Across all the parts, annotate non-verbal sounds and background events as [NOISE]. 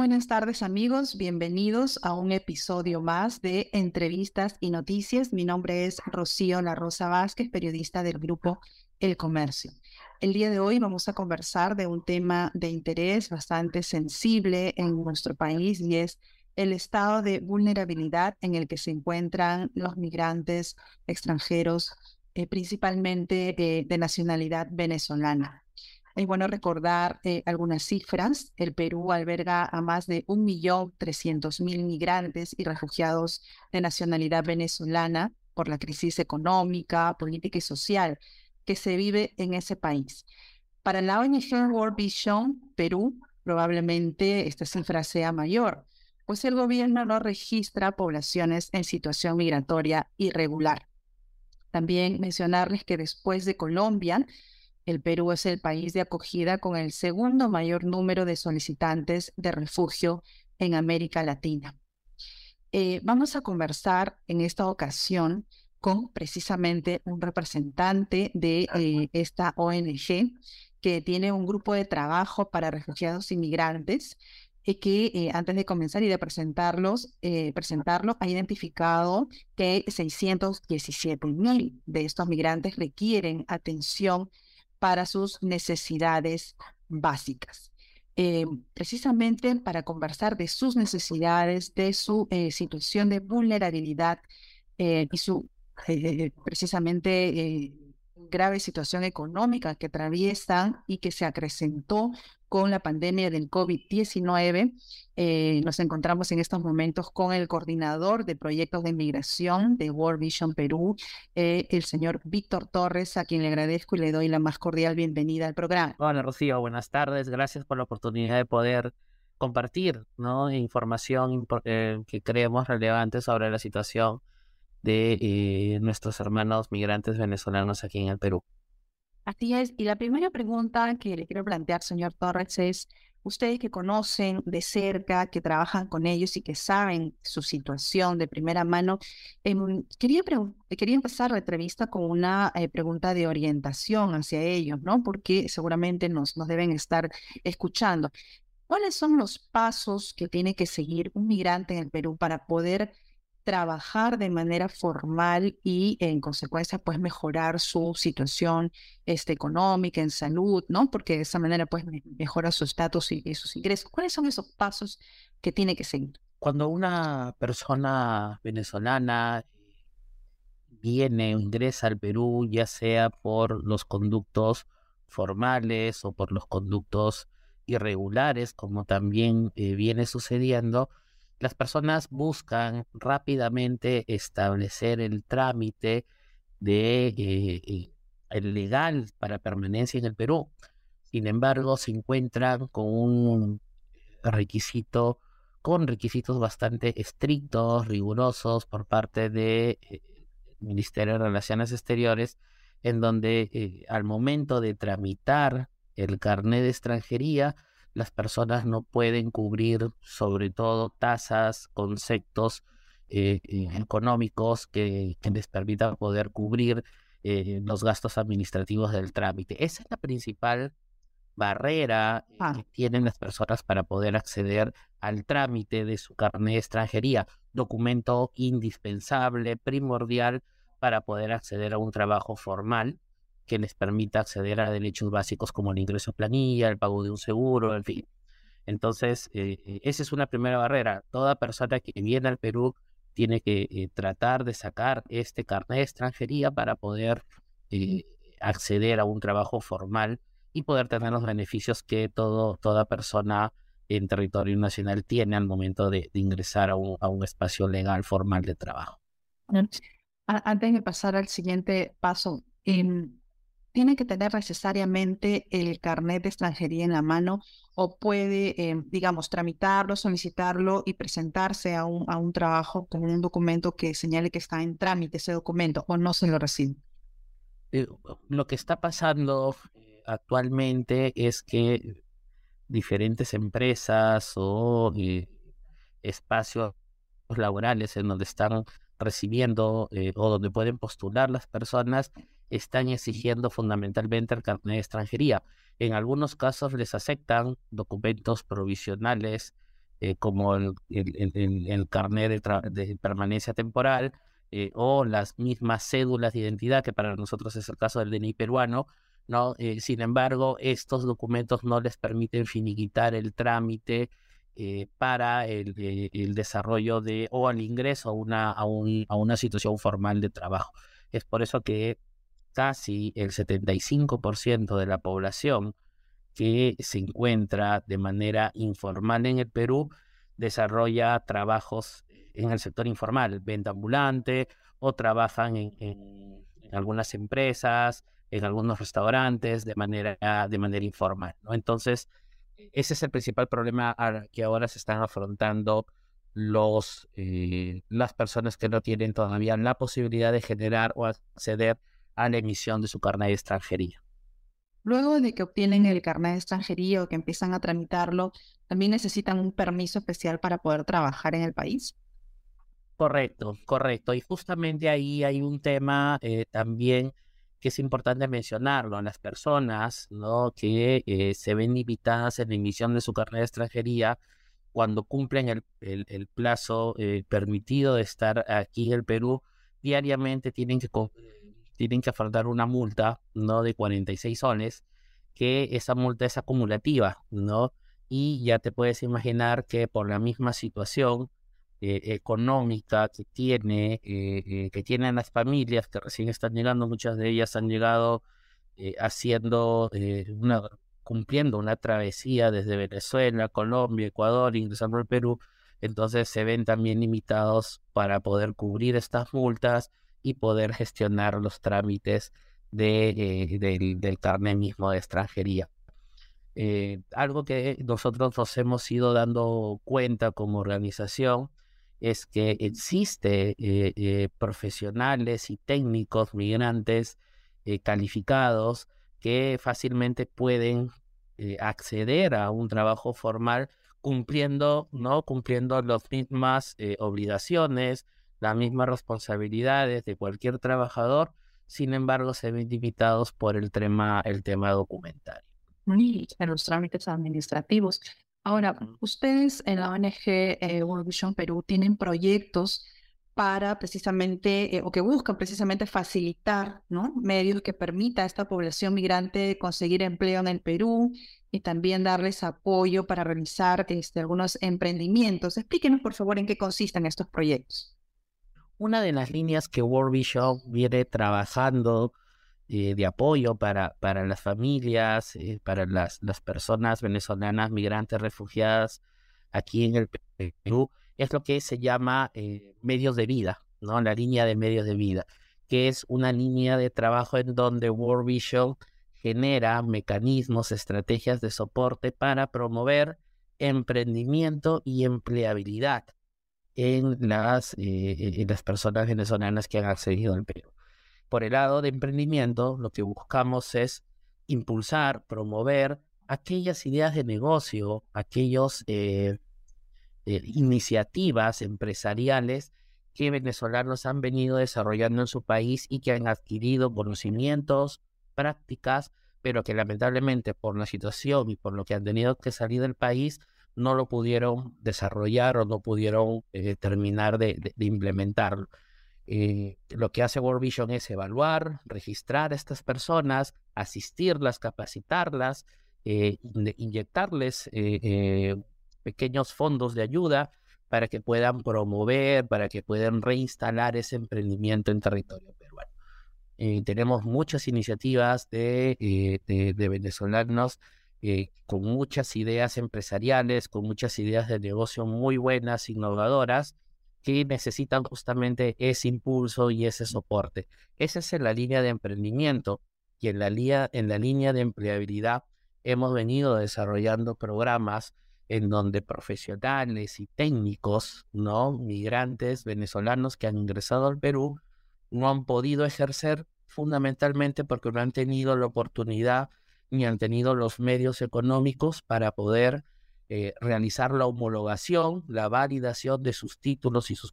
Buenas tardes amigos, bienvenidos a un episodio más de Entrevistas y Noticias. Mi nombre es Rocío La Rosa Vázquez, periodista del grupo El Comercio. El día de hoy vamos a conversar de un tema de interés bastante sensible en nuestro país y es el estado de vulnerabilidad en el que se encuentran los migrantes extranjeros, eh, principalmente de nacionalidad venezolana. Es bueno recordar eh, algunas cifras. El Perú alberga a más de 1.300.000 migrantes y refugiados de nacionalidad venezolana por la crisis económica, política y social que se vive en ese país. Para la ONG World Vision Perú, probablemente esta cifra sea mayor, pues el gobierno no registra poblaciones en situación migratoria irregular. También mencionarles que después de Colombia, el Perú es el país de acogida con el segundo mayor número de solicitantes de refugio en América Latina. Eh, vamos a conversar en esta ocasión con precisamente un representante de eh, esta ONG que tiene un grupo de trabajo para refugiados inmigrantes y que eh, antes de comenzar y de presentarlos, presentarlo, ha identificado que 617 mil de estos migrantes requieren atención para sus necesidades básicas. Eh, precisamente para conversar de sus necesidades, de su eh, situación de vulnerabilidad eh, y su precisamente grave situación económica que atraviesan y que se acrecentó con la pandemia del COVID-19. Eh, nos encontramos en estos momentos con el coordinador de proyectos de migración de World Vision Perú, eh, el señor Víctor Torres, a quien le agradezco y le doy la más cordial bienvenida al programa. Hola Rocío, buenas tardes. Gracias por la oportunidad de poder compartir información eh, que creemos relevante sobre la situación de nuestros hermanos migrantes venezolanos aquí en el Perú. Así es. Y la primera pregunta que le quiero plantear, señor Torres, es, ustedes que conocen de cerca, que trabajan con ellos y que saben su situación de primera mano, em, quería, quería empezar la entrevista con una eh, pregunta de orientación hacia ellos, ¿no? Porque seguramente nos, nos deben estar escuchando. ¿Cuáles son los pasos que tiene que seguir un migrante en el Perú para poder trabajar de manera formal y en consecuencia pues mejorar su situación este, económica, en salud, ¿no? Porque de esa manera pues mejora su estatus y, sus ingresos. ¿Cuáles son esos pasos que tiene que seguir? Cuando una persona venezolana viene o ingresa al Perú, ya sea por los conductos formales o por los conductos irregulares, como también eh, viene sucediendo, las personas buscan rápidamente establecer el trámite de eh, eh, el legal para permanencia en el Perú. Sin embargo, se encuentran con un requisito, con requisitos bastante estrictos, rigurosos por parte del eh, Ministerio de Relaciones Exteriores, en donde al momento de tramitar el carnet de extranjería, las personas no pueden cubrir sobre todo tasas, conceptos eh, eh, económicos que, les permitan poder cubrir eh, los gastos administrativos del trámite. Esa es la principal barrera ah. que tienen las personas para poder acceder al trámite de su carnet de extranjería, documento indispensable, primordial para poder acceder a un trabajo formal que les permita acceder a derechos básicos como el ingreso planilla, el pago de un seguro, en fin. Entonces, eh, eh, esa es una primera barrera. Toda persona que viene al Perú tiene que eh, tratar de sacar este carnet de extranjería para poder acceder a un trabajo formal y poder tener los beneficios que todo, toda persona en territorio nacional tiene al momento de, ingresar a un, a un espacio legal formal de trabajo. Antes de pasar al siguiente paso, em, tiene que tener necesariamente el carnet de extranjería en la mano o puede, eh, digamos, tramitarlo, solicitarlo y presentarse a un, a un trabajo con un documento que señale que está en trámite ese documento o no se lo recibe. Eh, lo que está pasando eh, actualmente es que diferentes empresas o espacios laborales en donde están recibiendo o donde pueden postular las personas están exigiendo fundamentalmente el carnet de extranjería. En algunos casos les aceptan documentos provisionales eh, como el, el, carnet de, permanencia temporal eh, o las mismas cédulas de identidad, que para nosotros es el caso del DNI peruano, ¿no? Eh, sin embargo, estos documentos no les permiten finiquitar el trámite para el, desarrollo de o al ingreso a una, a, a una situación formal de trabajo. Es por eso que casi el 75% de la población que se encuentra de manera informal en el Perú desarrolla trabajos en el sector informal, venta ambulante o trabajan en, algunas empresas, en algunos restaurantes de manera, de manera informal. Entonces, ese es el principal problema que ahora se están afrontando los, eh, las personas que no tienen todavía la posibilidad de generar o acceder a la emisión de su carnet de extranjería. Luego de que obtienen el carnet de extranjería o que empiezan a tramitarlo, ¿también necesitan un permiso especial para poder trabajar en el país? Correcto, correcto. Y justamente ahí hay un tema eh, también que es importante mencionarlo. Las personas ¿no? que eh, se ven invitadas en la emisión de su carnet de extranjería, cuando cumplen el, el, plazo eh, permitido de estar aquí en el Perú, diariamente tienen que tienen que afrontar una multa, ¿no? De 46 soles, que esa multa es acumulativa, ¿no? Y ya te puedes imaginar que por la misma situación eh, económica que tiene, eh, eh, que tienen las familias que recién están llegando, muchas de ellas han llegado haciendo cumpliendo una travesía desde Venezuela, Colombia, Ecuador, ingresando al Perú, entonces se ven también limitados para poder cubrir estas multas y poder gestionar los trámites eh, del, del carnet mismo de extranjería. Eh, algo que nosotros nos hemos ido dando cuenta como organización es que existe eh, profesionales y técnicos migrantes calificados que fácilmente pueden acceder a un trabajo formal cumpliendo, ¿no? cumpliendo las mismas obligaciones, las mismas responsabilidades de cualquier trabajador, sin embargo se ven limitados por el tema, el tema documentario. en los trámites administrativos. Ahora, ustedes en la ONG eh, World Vision Perú tienen proyectos para precisamente, eh, o que buscan precisamente facilitar ¿no? medios que permita a esta población migrante conseguir empleo en el Perú y también darles apoyo para realizar este, algunos emprendimientos. Explíquenos, por favor, en qué consisten estos proyectos. Una de las líneas que World Vision viene trabajando eh, de apoyo para, para las familias, eh, para las, las personas venezolanas, migrantes, refugiadas aquí en el Perú, es lo que se llama eh, medios de vida, ¿no? La línea de medios de vida, que es una línea de trabajo en donde World Vision genera mecanismos, estrategias de soporte para promover emprendimiento y empleabilidad en las, eh, en las personas venezolanas que han accedido al Perú. Por el lado de emprendimiento, lo que buscamos es impulsar, promover aquellas ideas de negocio, aquellas eh, eh, iniciativas empresariales que venezolanos han venido desarrollando en su país y que han adquirido conocimientos, prácticas, pero que lamentablemente por la situación y por lo que han tenido que salir del país, no lo pudieron desarrollar o no pudieron eh, terminar de, implementarlo. Eh, lo que hace World Vision es evaluar, registrar a estas personas, asistirlas, capacitarlas, eh, inyectarles pequeños fondos de ayuda para que puedan promover, para que puedan reinstalar ese emprendimiento en territorio peruano. tenemos muchas iniciativas de, de venezolanos eh, con muchas ideas empresariales, con muchas ideas de negocio muy buenas, innovadoras, que necesitan justamente ese impulso y ese soporte. Esa es la línea de emprendimiento y en la, en la línea de empleabilidad hemos venido desarrollando programas en donde profesionales y técnicos, ¿no? Migrantes venezolanos que han ingresado al Perú no han podido ejercer fundamentalmente porque no han tenido la oportunidad ni han tenido los medios económicos para poder eh, realizar la homologación, la validación de sus títulos y sus,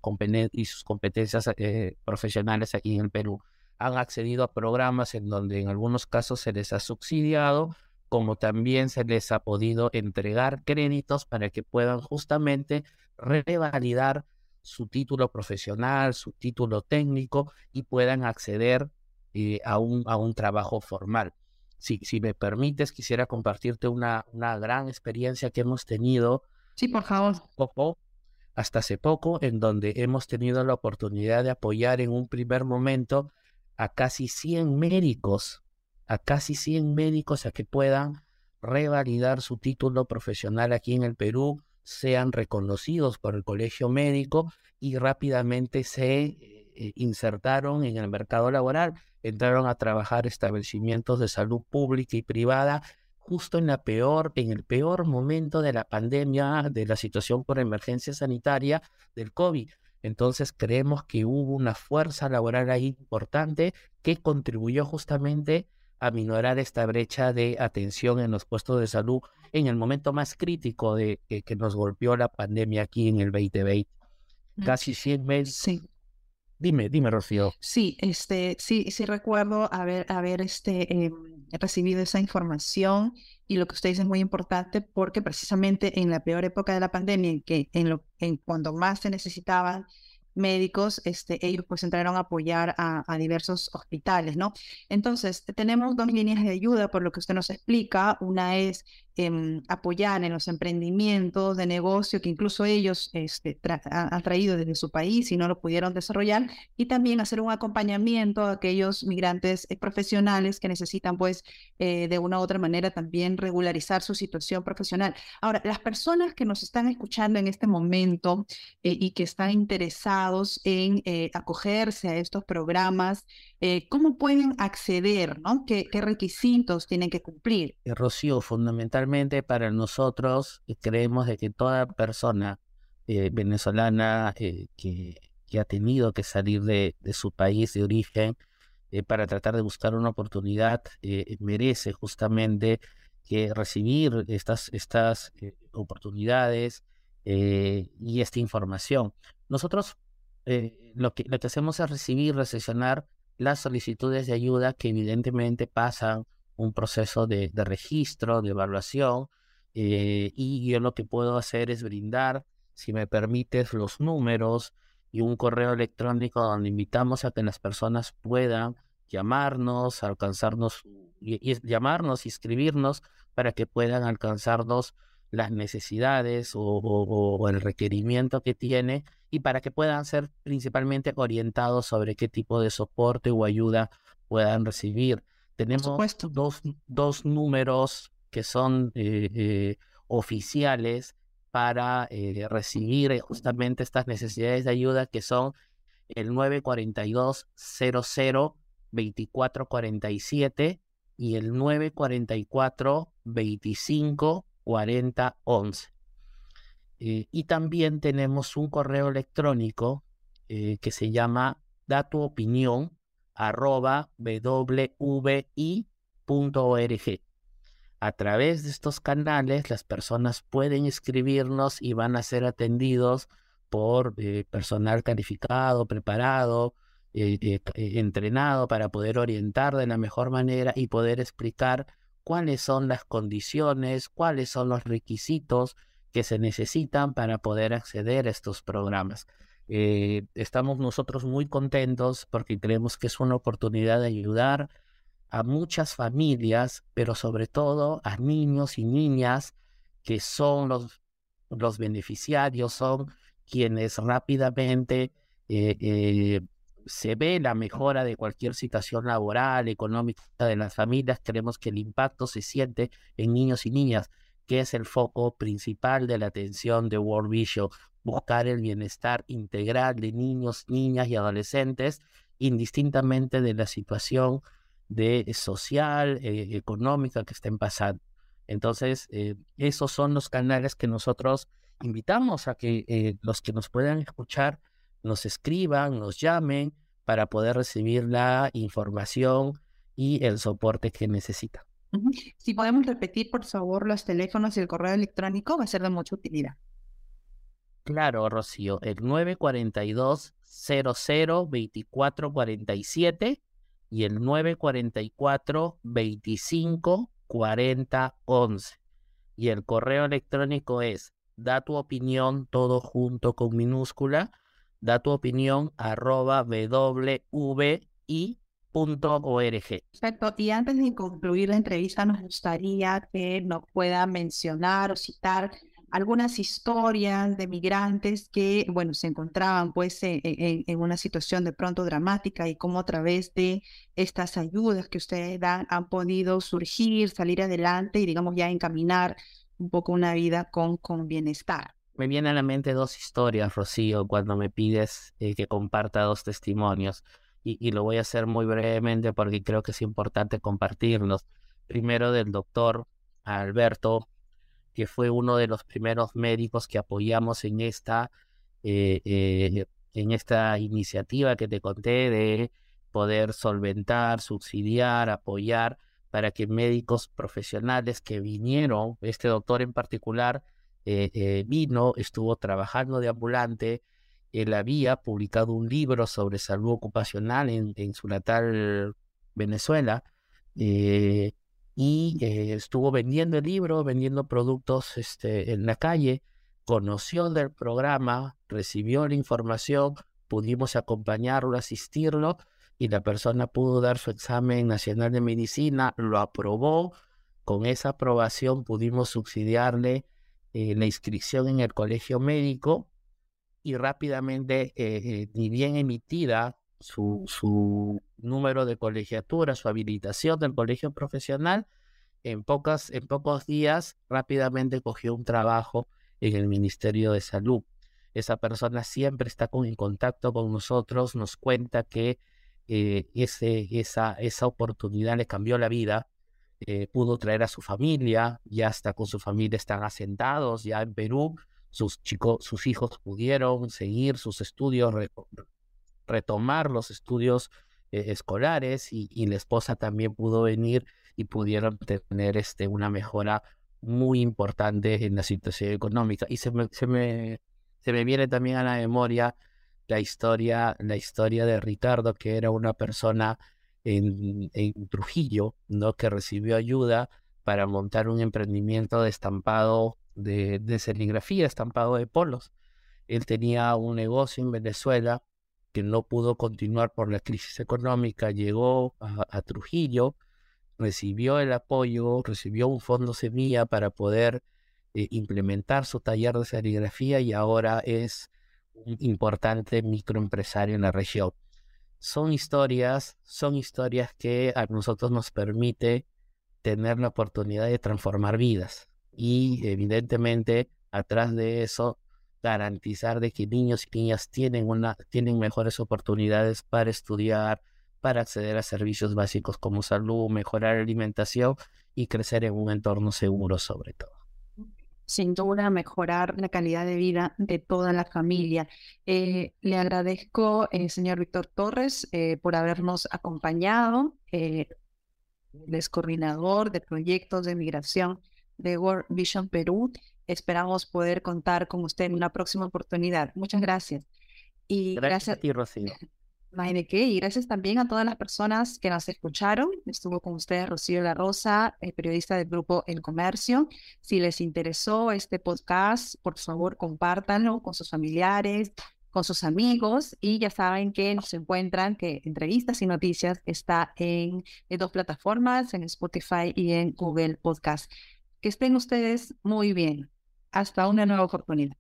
y sus competencias eh, profesionales aquí en el Perú. Han accedido a programas en donde en algunos casos se les ha subsidiado como también se les ha podido entregar créditos para que puedan justamente revalidar su título profesional, su título técnico y puedan acceder eh, a, un, a un trabajo formal. Si, si me permites, quisiera compartirte una, una gran experiencia que hemos tenido. Sí, por favor. Poco, hasta hace poco, en donde hemos tenido la oportunidad de apoyar en un primer momento a casi 100 médicos, a casi 100 médicos a que puedan revalidar su título profesional aquí en el Perú, sean reconocidos por el colegio médico y rápidamente se eh, insertaron en el mercado laboral, entraron a trabajar establecimientos de salud pública y privada justo en la peor, en el peor momento de la pandemia, de la situación por emergencia sanitaria del COVID. Entonces creemos que hubo una fuerza laboral ahí importante que contribuyó justamente a minorar esta brecha de atención en los puestos de salud en el momento más crítico de que, nos golpeó la pandemia aquí en el 2020. Mm. Casi 100 meses. Sí. Dime, dime, Rocío. Sí, este, sí, sí recuerdo haber, haber este, em, recibido esa información y lo que usted dice es muy importante porque precisamente en la peor época de la pandemia, en que en, lo, en cuando más se necesitaban médicos, este, ellos pues entraron a apoyar a, diversos hospitales, ¿no? Entonces, tenemos dos líneas de ayuda por lo que usted nos explica. Una es em, apoyar en los emprendimientos de negocio que incluso ellos este, han traído desde su país y no lo pudieron desarrollar, y también hacer un acompañamiento a aquellos migrantes eh, profesionales que necesitan pues eh, de una u otra manera también regularizar su situación profesional. Ahora, las personas que nos están escuchando en este momento eh, y que están interesadas en eh, acogerse a estos programas, eh, ¿cómo pueden acceder? ¿no? ¿Qué, requisitos tienen que cumplir? Eh, Rocío, fundamentalmente para nosotros creemos de que toda persona venezolana que, que, ha tenido que salir de, su país de origen para tratar de buscar una oportunidad merece justamente que recibir estas, oportunidades y esta información. Nosotros eh, lo, que, lo que hacemos es recibir, recepcionar las solicitudes de ayuda que evidentemente pasan un proceso de, registro, de evaluación, eh, y yo lo que puedo hacer es brindar, si me permites, los números y un correo electrónico donde invitamos a que las personas puedan llamarnos, alcanzarnos, y, llamarnos y escribirnos para que puedan alcanzarnos las necesidades o, el requerimiento que tiene y para que puedan ser principalmente orientados sobre qué tipo de soporte o ayuda puedan recibir. Tenemos dos, dos, números que son eh, eh, oficiales para eh, recibir justamente estas necesidades de ayuda que son el 942 00 2447 y el 944 25 4011. Eh, y también tenemos un correo electrónico eh, que se llama datuopinión arroba wvi.org. A través de estos canales las personas pueden escribirnos y van a ser atendidos por eh, personal calificado, preparado, entrenado para poder orientar de la mejor manera y poder explicar cuáles son las condiciones, cuáles son los requisitos que se necesitan para poder acceder a estos programas. Eh, estamos nosotros muy contentos porque creemos que es una oportunidad de ayudar a muchas familias, pero sobre todo a niños y niñas que son los, los beneficiarios, son quienes rápidamente eh, eh, se ve la mejora de cualquier situación laboral, económica de las familias, creemos que el impacto se siente en niños y niñas, que es el foco principal de la atención de World Vision, buscar el bienestar integral de niños, niñas y adolescentes, indistintamente de la situación de eh, social, eh, económica que estén pasando. Entonces, eh, esos son los canales que nosotros invitamos a que los que nos puedan escuchar nos escriban, nos llamen para poder recibir la información y el soporte que necesitan. Si podemos repetir, por favor, los teléfonos y el correo electrónico, va a ser de mucha utilidad. Claro, Rocío, el 942 00 2447 y el 944 25 4011. Y el correo electrónico es da tu opinión todo junto con minúscula, da tu opinión arroba wvi Perfecto. Y antes de concluir la entrevista, nos gustaría que nos pueda mencionar o citar algunas historias de migrantes que, bueno, se encontraban pues en, en, una situación de pronto dramática y cómo a través de estas ayudas que ustedes dan han podido surgir, salir adelante y digamos ya encaminar un poco una vida con, con bienestar. Me vienen a la mente dos historias, Rocío, cuando me pides eh, que comparta dos testimonios y, lo voy a hacer muy brevemente porque creo que es importante compartirlos. Primero del doctor Alberto, que fue uno de los primeros médicos que apoyamos en esta, eh, eh, en esta iniciativa que te conté de poder solventar, subsidiar, apoyar para que médicos profesionales que vinieron, este doctor en particular, eh, vino, estuvo trabajando de ambulante, él había publicado un libro sobre salud ocupacional en, su natal Venezuela y eh, estuvo vendiendo el libro, vendiendo productos este, en la calle, conoció del programa, recibió la información, pudimos acompañarlo, asistirlo y la persona pudo dar su examen nacional de medicina, lo aprobó, con esa aprobación pudimos subsidiarle eh, la inscripción en el colegio médico y rápidamente, eh, eh, bien emitida su, su número de colegiatura, su habilitación del colegio profesional, en, pocas, en pocos días rápidamente cogió un trabajo en el Ministerio de Salud. Esa persona siempre está con, en contacto con nosotros, nos cuenta que eh, ese, esa, esa oportunidad le cambió la vida, pudo traer a su familia, ya está con su familia, están asentados ya en Perú, sus chicos, sus hijos pudieron seguir sus estudios, retomar los estudios eh, escolares y, la esposa también pudo venir y pudieron tener este, una mejora muy importante en la situación económica. Y se me, se me, se me viene también a la memoria la historia, la historia de Ricardo, que era una persona en, en Trujillo, ¿no? que recibió ayuda para montar un emprendimiento de estampado de, serigrafía, estampado de polos. Él tenía un negocio en Venezuela que no pudo continuar por la crisis económica, llegó a, Trujillo, recibió el apoyo, recibió un fondo semilla para poder eh, implementar su taller de serigrafía y ahora es un importante microempresario en la región. Son historias, son historias que a nosotros nos permite tener la oportunidad de transformar vidas y evidentemente atrás de eso garantizar de que niños y niñas tienen, una, tienen mejores oportunidades para estudiar, para acceder a servicios básicos como salud, mejorar la alimentación y crecer en un entorno seguro sobre todo. Sin duda, mejorar la calidad de vida de toda la familia. Eh, le agradezco, eh, señor Víctor Torres, eh, por habernos acompañado. Eh, es coordinador de proyectos de migración de World Vision Perú. Esperamos poder contar con usted en una próxima oportunidad. Muchas gracias. Y gracias, a ti, Rocío. [LAUGHS] Imagínate y gracias también a todas las personas que nos escucharon. Estuvo con ustedes Rocío La Rosa, el periodista del grupo El Comercio. Si les interesó este podcast, por favor, compártanlo con sus familiares, con sus amigos y ya saben que nos encuentran que entrevistas y noticias está en, en dos plataformas, en Spotify y en Google Podcast. Que estén ustedes muy bien. Hasta una nueva oportunidad.